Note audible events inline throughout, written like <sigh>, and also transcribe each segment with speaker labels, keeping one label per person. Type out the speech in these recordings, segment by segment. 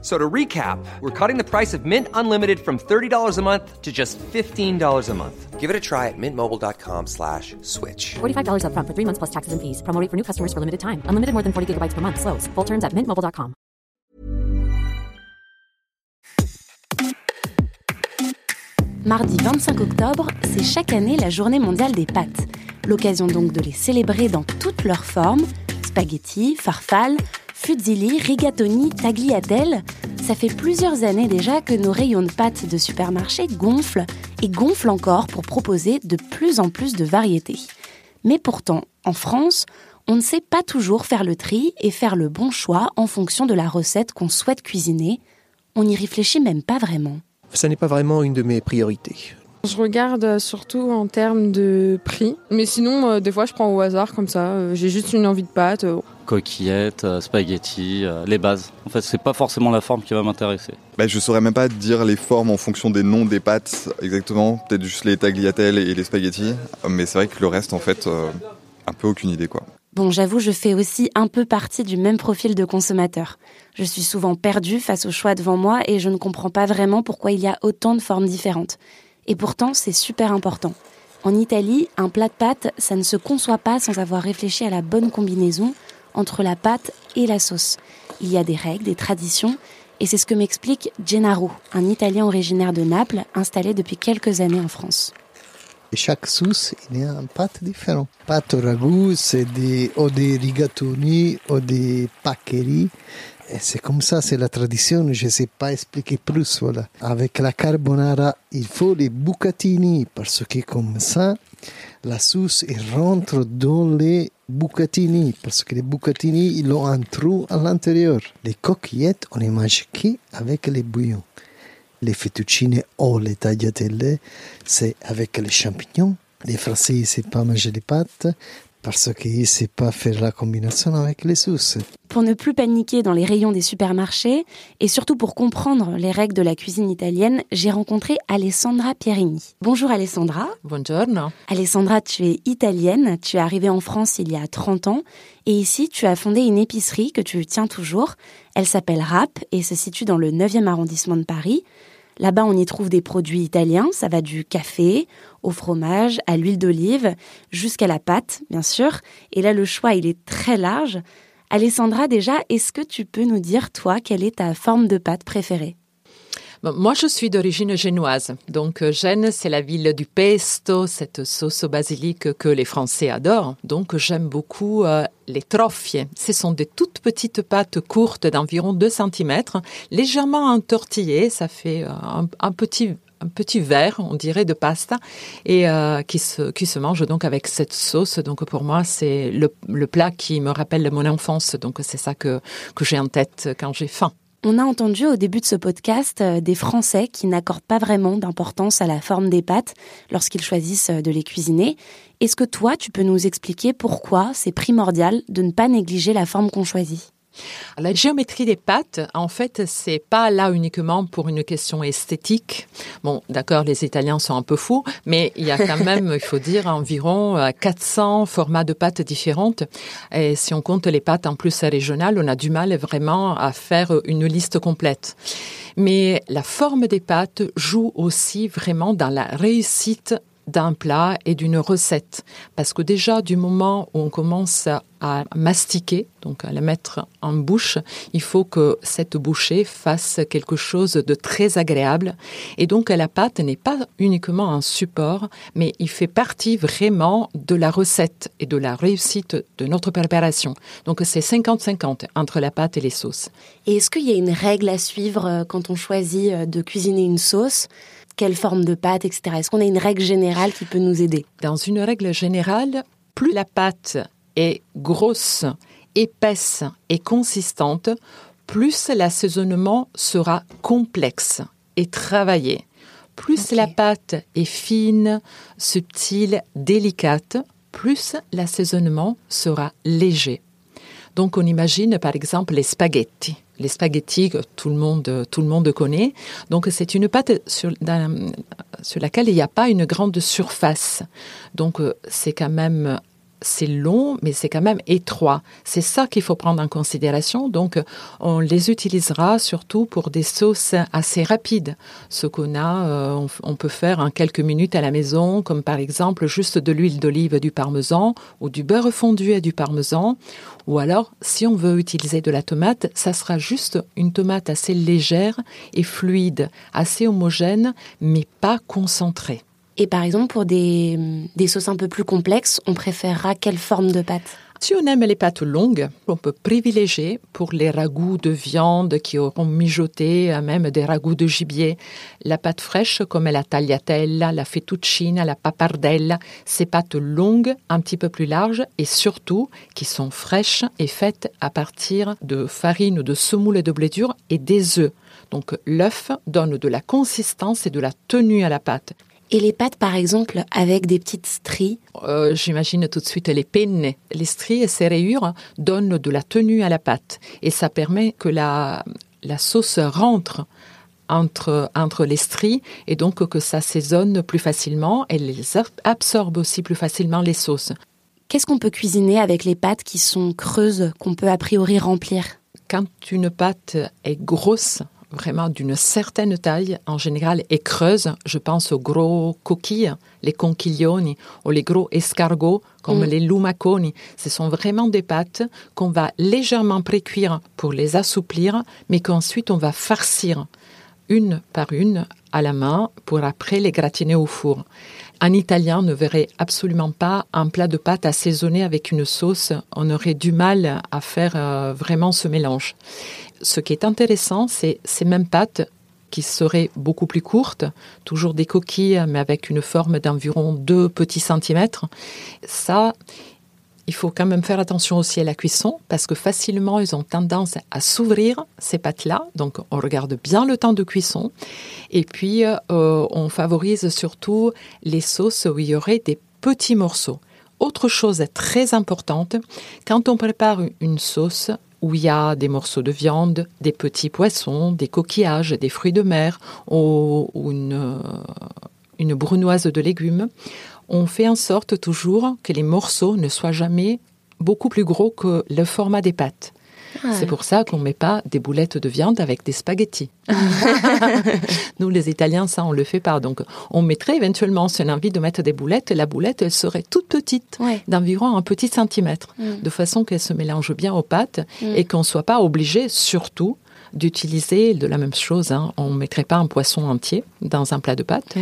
Speaker 1: So to recap, we're cutting the price of Mint Unlimited from $30 a month to just $15 a month.
Speaker 2: Give it a try at mintmobile.com slash switch.
Speaker 3: $45 upfront for three months plus taxes and fees. Promo rate for new customers for limited time. Unlimited more than 40 gigabytes per month. Slows. Full terms at mintmobile.com.
Speaker 4: Mardi 25 octobre, c'est chaque année la journée mondiale des pâtes. L'occasion donc de les célébrer dans toutes leurs formes spaghetti, farfalle, fusilli, rigatoni, tagliatelle. Ça fait plusieurs années déjà que nos rayons de pâtes de supermarché gonflent et gonflent encore pour proposer de plus en plus de variétés. Mais pourtant, en France, on ne sait pas toujours faire le tri et faire le bon choix en fonction de la recette qu'on souhaite cuisiner. On n'y réfléchit même pas vraiment.
Speaker 5: Ça n'est pas vraiment une de mes priorités.
Speaker 6: Je regarde surtout en termes de prix. Mais sinon, euh, des fois, je prends au hasard comme ça. Euh, J'ai juste une envie de pâte. euh,
Speaker 7: coquillettes, euh, spaghettis, euh, les bases. En fait, c'est pas forcément la forme qui va m'intéresser.
Speaker 8: Bah, je saurais même pas dire les formes en fonction des noms des pâtes exactement. Peut-être juste les tagliatelles et les spaghettis. Mais c'est vrai que le reste, en fait, euh, un peu aucune idée quoi.
Speaker 4: Bon, j'avoue, je fais aussi un peu partie du même profil de consommateur. Je suis souvent perdue face au choix devant moi et je ne comprends pas vraiment pourquoi il y a autant de formes différentes. Et pourtant, c'est super important. En Italie, un plat de pâtes, ça ne se conçoit pas sans avoir réfléchi à la bonne combinaison entre la pâte et la sauce. Il y a des règles, des traditions, et c'est ce que m'explique Gennaro, un Italien originaire de Naples, installé depuis quelques années en France.
Speaker 9: Chaque sauce, il y a une pâte différente. Pâte au ragoût, c'est des, ou des rigatoni, ou des paccheri. C'est comme ça, c'est la tradition, je ne sais pas expliquer plus, voilà. Avec la carbonara, il faut les bucatini, parce que comme ça, la sauce, elle rentre dans les bucatini, parce que les bucatini, ils ont un trou à l'intérieur. Les coquillettes, on les mange qu'avec les bouillons. Les fettuccine ou les tagliatelle, c'est avec les champignons. Les Français, savent pas manger les pâtes parce qu'ils ne savent pas faire la combinaison avec les sauces.
Speaker 4: Pour ne plus paniquer dans les rayons des supermarchés et surtout pour comprendre les règles de la cuisine italienne, j'ai rencontré Alessandra Pierini. Bonjour Alessandra.
Speaker 10: Buongiorno.
Speaker 4: Alessandra, tu es italienne, tu es arrivée en France il y a 30 ans et ici tu as fondé une épicerie que tu tiens toujours. Elle s'appelle Rap et se situe dans le 9e arrondissement de Paris. Là-bas, on y trouve des produits italiens, ça va du café au fromage, à l'huile d'olive, jusqu'à la pâte, bien sûr. Et là, le choix, il est très large. Alessandra, déjà, est-ce que tu peux nous dire, toi, quelle est ta forme de pâte préférée?
Speaker 10: Moi, je suis d'origine génoise. Donc, euh, Gênes, c'est la ville du pesto, cette sauce au basilic que les Français adorent. Donc, j'aime beaucoup euh, les troffie. Ce sont des toutes petites pâtes courtes d'environ 2 cm, légèrement entortillées. Ça fait euh, un petit un petit verre, on dirait, de pasta, et euh, qui, se, qui se mange donc avec cette sauce. Donc pour moi, c'est le, le plat qui me rappelle mon enfance. Donc c'est ça que, que j'ai en tête quand j'ai faim.
Speaker 4: On a entendu au début de ce podcast euh, des Français qui n'accordent pas vraiment d'importance à la forme des pâtes lorsqu'ils choisissent euh, de les cuisiner. Est-ce que toi, tu peux nous expliquer pourquoi c'est primordial de ne pas négliger la forme qu'on choisit?
Speaker 10: La géométrie des pâtes, en fait, c'est pas là uniquement pour une question esthétique. Bon, d'accord, les Italiens sont un peu fous, mais il y a quand <laughs> même, il faut dire, environ 400 formats de pâtes différentes. Et si on compte les pâtes en plus régionales, on a du mal vraiment à faire une liste complète. Mais la forme des pâtes joue aussi vraiment dans la réussite d'un plat et d'une recette. Parce que déjà, du moment où on commence à mastiquer, donc à la mettre en bouche, il faut que cette bouchée fasse quelque chose de très agréable. Et donc, la pâte n'est pas uniquement un support, mais il fait partie vraiment de la recette et de la réussite de notre préparation. Donc, c'est 50-50 entre la pâte et les sauces.
Speaker 4: Et est-ce qu'il y a une règle à suivre quand on choisit de cuisiner une sauce? Quelle forme de pâte, etc. Est-ce qu'on a une règle générale qui peut nous aider?
Speaker 10: Dans une règle générale, plus la pâte est grosse, épaisse et consistante, plus l'assaisonnement sera complexe et travaillé. Plus okay. la pâte est fine, subtile, délicate, plus l'assaisonnement sera léger. Donc on imagine par exemple les spaghettis. Les spaghettis que tout le monde, tout le monde connaît. Donc c'est une pâte sur, sur laquelle il n'y a pas une grande surface. Donc euh, c'est quand même c'est long, mais c'est quand même étroit. C'est ça qu'il faut prendre en considération. Donc, on les utilisera surtout pour des sauces assez rapides. Ce qu'on a, euh, on, peut faire en quelques minutes à la maison, comme par exemple juste de l'huile d'olive et du parmesan, ou du beurre fondu et du parmesan. Ou alors, si on veut utiliser de la tomate, ça sera juste une tomate assez légère et fluide, assez homogène, mais pas concentrée.
Speaker 4: Et par exemple, pour des, sauces un peu plus complexes, on préférera quelle forme de pâte?
Speaker 10: Si on aime les pâtes longues, on peut privilégier pour les ragoûts de viande qui auront mijoté, même des ragoûts de gibier, la pâte fraîche comme la tagliatella, la fettuccine, la pappardelle, ces pâtes longues, un petit peu plus larges et surtout qui sont fraîches et faites à partir de farine, de semoule et de blé dur et des œufs. Donc l'œuf donne de la consistance et de la tenue à la pâte.
Speaker 4: Et les pâtes, par exemple, avec des petites stries
Speaker 10: euh, J'imagine tout de suite les penne. Les stries et ces rayures donnent de la tenue à la pâte et ça permet que la, la sauce rentre entre, entre les stries et donc que ça saisonne plus facilement et les absorbe aussi plus facilement les sauces.
Speaker 4: Qu'est-ce qu'on peut cuisiner avec les pâtes qui sont creuses, qu'on peut a priori remplir?
Speaker 10: Quand une pâte est grosse, vraiment d'une certaine taille, en général, et creuse. Je pense aux gros coquilles, les conchiglioni, ou les gros escargots, comme mm. les lumaconi. Ce sont vraiment des pâtes qu'on va légèrement précuire pour les assouplir, mais qu'ensuite on va farcir une par une à la main pour après les gratiner au four. Un Italien ne verrait absolument pas un plat de pâtes assaisonné avec une sauce. On aurait du mal à faire euh, vraiment ce mélange ce qui est intéressant, c'est ces mêmes pâtes qui seraient beaucoup plus courtes, toujours des coquilles, mais avec une forme d'environ 2 petits centimètres. Ça, il faut quand même faire attention aussi à la cuisson, parce que facilement, ils ont tendance à s'ouvrir, ces pâtes-là. Donc, on regarde bien le temps de cuisson. Et puis, euh, on favorise surtout les sauces où il y aurait des petits morceaux. Autre chose très importante, quand on prépare une sauce, où il y a des morceaux de viande, des petits poissons, des coquillages, des fruits de mer ou, une, une brunoise de légumes, on fait en sorte toujours que les morceaux ne soient jamais beaucoup plus gros que le format des pâtes. C'est pour ça qu'on ne met pas des boulettes de viande avec des spaghettis. <laughs> Nous, les Italiens, ça, on le fait pas. Donc, on mettrait éventuellement, si on a envie de mettre des boulettes, la boulette, elle serait toute petite, d'environ un petit centimètre, mm. de façon qu'elle se mélange bien aux pâtes mm. et qu'on ne soit pas obligé, surtout, d'utiliser de la même chose. Hein. On ne mettrait pas un poisson entier dans un plat de pâtes. Eh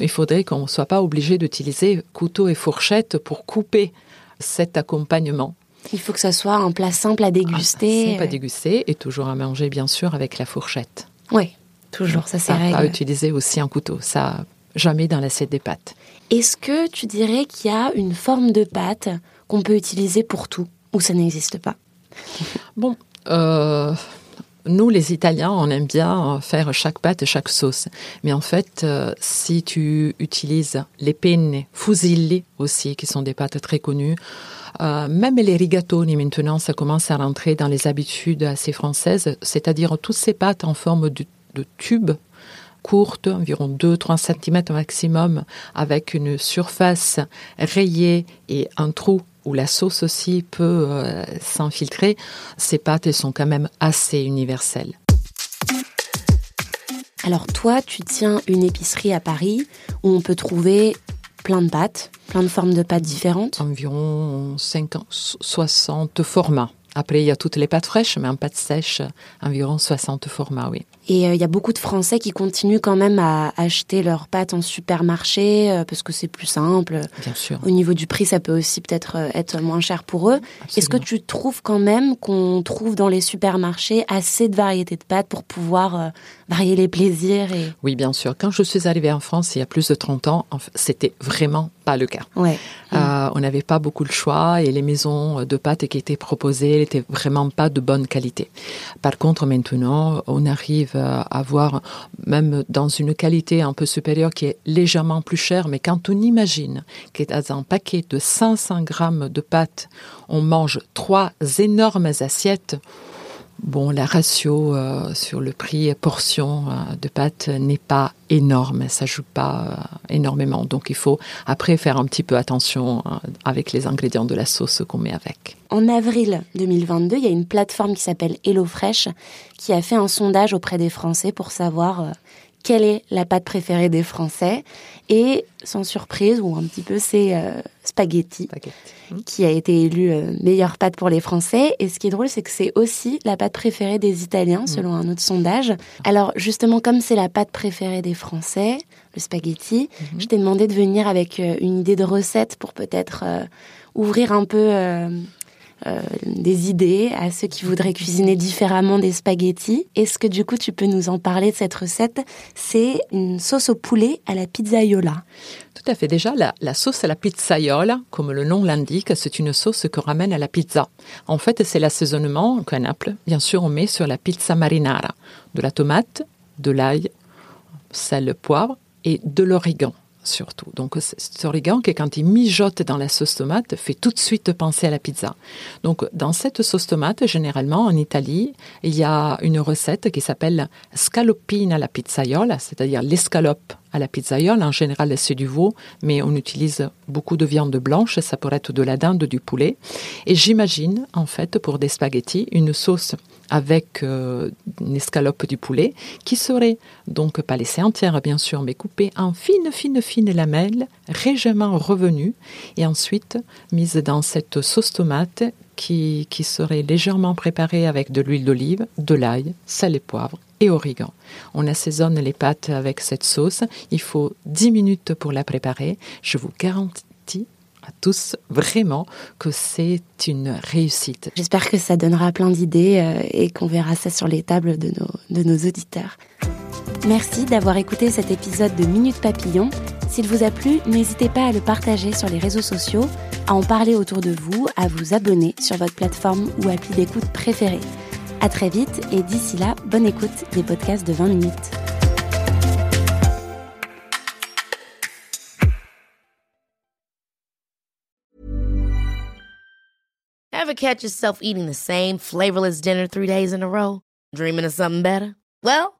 Speaker 10: il faudrait qu'on ne soit pas obligé d'utiliser couteau et fourchette pour couper cet accompagnement.
Speaker 4: Il faut que ça soit un plat simple à déguster.
Speaker 10: simple à déguster et toujours à manger, bien sûr, avec la fourchette.
Speaker 4: Oui, toujours, ça c'est
Speaker 10: règle. À utiliser aussi un couteau, ça jamais dans l'assiette des pâtes.
Speaker 4: Est-ce que tu dirais qu'il y a une forme de pâte qu'on peut utiliser pour tout ou ça n'existe pas?
Speaker 10: Bon, euh, nous les Italiens, on aime bien faire chaque pâte, chaque sauce. Mais en fait, euh, si tu utilises les penne fusilli aussi, qui sont des pâtes très connues, euh, même les rigatoni maintenant, ça commence à rentrer dans les habitudes assez françaises, c'est-à-dire toutes ces pâtes en forme de, tube courte, environ 2-3 cm maximum, avec une surface rayée et un trou où la sauce aussi peut euh, s'infiltrer, ces pâtes elles sont quand même assez universelles.
Speaker 4: Alors toi, tu tiens une épicerie à Paris où on peut trouver plein de pâtes, plein de formes de pâtes différentes?
Speaker 10: Environ 50, 60 formats. Après, il y a toutes les pâtes fraîches, mais en pâte sèche, environ 60 formats, oui.
Speaker 4: Et euh, il y a beaucoup de Français qui continuent quand même à acheter leurs pâtes en supermarché euh, parce que c'est plus simple.
Speaker 10: Bien sûr.
Speaker 4: Au niveau du prix, ça peut aussi peut-être euh, être moins cher pour eux. Est-ce que tu trouves quand même qu'on trouve dans les supermarchés assez de variétés de pâtes pour pouvoir varier les plaisirs et...
Speaker 10: Oui, bien sûr. Quand je suis arrivée en France il y a plus de 30 ans, c'était vraiment pas le cas.
Speaker 4: Ouais.
Speaker 10: on n'avait pas beaucoup de choix et les maisons de pâtes qui étaient proposées n'étaient vraiment pas de bonne qualité. Par contre, maintenant, on arrive à avoir, même dans une qualité un peu supérieure qui est légèrement plus chère, mais quand on imagine que dans un paquet de 500 grammes de pâtes, on mange trois énormes assiettes, Bon, la ratio euh, sur le prix portion euh, de pâtes n'est pas énorme, ça joue pas euh, énormément. Donc il faut après faire un petit peu attention avec les ingrédients de la sauce qu'on met avec.
Speaker 4: En avril 2022, il y a une plateforme qui s'appelle HelloFresh qui a fait un sondage auprès des Français pour savoir quelle est la pâte préférée des Français. Et sans surprise, ou un petit peu, c'est euh, spaghetti, qui a été élu euh, meilleure pâte pour les Français. Et ce qui est drôle, c'est que c'est aussi la pâte préférée des Italiens, mm. selon un autre sondage. Alors justement, comme c'est la pâte préférée des Français, le spaghetti, mm-hmm. je t'ai demandé de venir avec euh, une idée de recette pour peut-être ouvrir un peu euh, des idées à ceux qui voudraient cuisiner différemment des spaghettis. Est-ce que du coup tu peux nous en parler de cette recette? C'est une sauce au poulet à la pizzaiola.
Speaker 10: Tout à fait. Déjà, la, sauce à la pizzaiola, comme le nom l'indique, c'est une sauce que ramène à la pizza. En fait, c'est l'assaisonnement qu'un Naples, bien sûr, on met sur la pizza marinara. De la tomate, de l'ail, sel, poivre et de l'origan surtout. Donc, cet origan qui, quand il mijote dans la sauce tomate, fait tout de suite penser à la pizza. Donc, dans cette sauce tomate, généralement, en Italie, il y a une recette qui s'appelle scaloppina alla pizzaiola, c'est-à-dire l'escalope à la pizzaiola. En général, c'est du veau, mais on utilise beaucoup de viande blanche. Ça pourrait être de la dinde, du poulet. Et j'imagine, en fait, pour des spaghettis, une sauce avec euh, une escalope du poulet qui serait donc pas laissée entière bien sûr mais coupée en fines fines fines lamelles légèrement revenues et ensuite mise dans cette sauce tomate qui, serait légèrement préparée avec de l'huile d'olive, de l'ail, sel et poivre et origan. On assaisonne les pâtes avec cette sauce. Il faut 10 minutes pour la préparer. Je vous garantis à tous vraiment que c'est une réussite.
Speaker 4: J'espère que ça donnera plein d'idées euh, et qu'on verra ça sur les tables de nos, de nos auditeurs. Merci d'avoir écouté cet épisode de Minute Papillon. S'il vous a plu, n'hésitez pas à le partager sur les réseaux sociaux, à en parler autour de vous, à vous abonner sur votre plateforme ou appli d'écoute préférée. À très vite et d'ici là, bonne écoute des podcasts de 20 minutes.
Speaker 11: Ever catch yourself eating the same flavorless dinner three days in a row? Dreaming of something better? Well,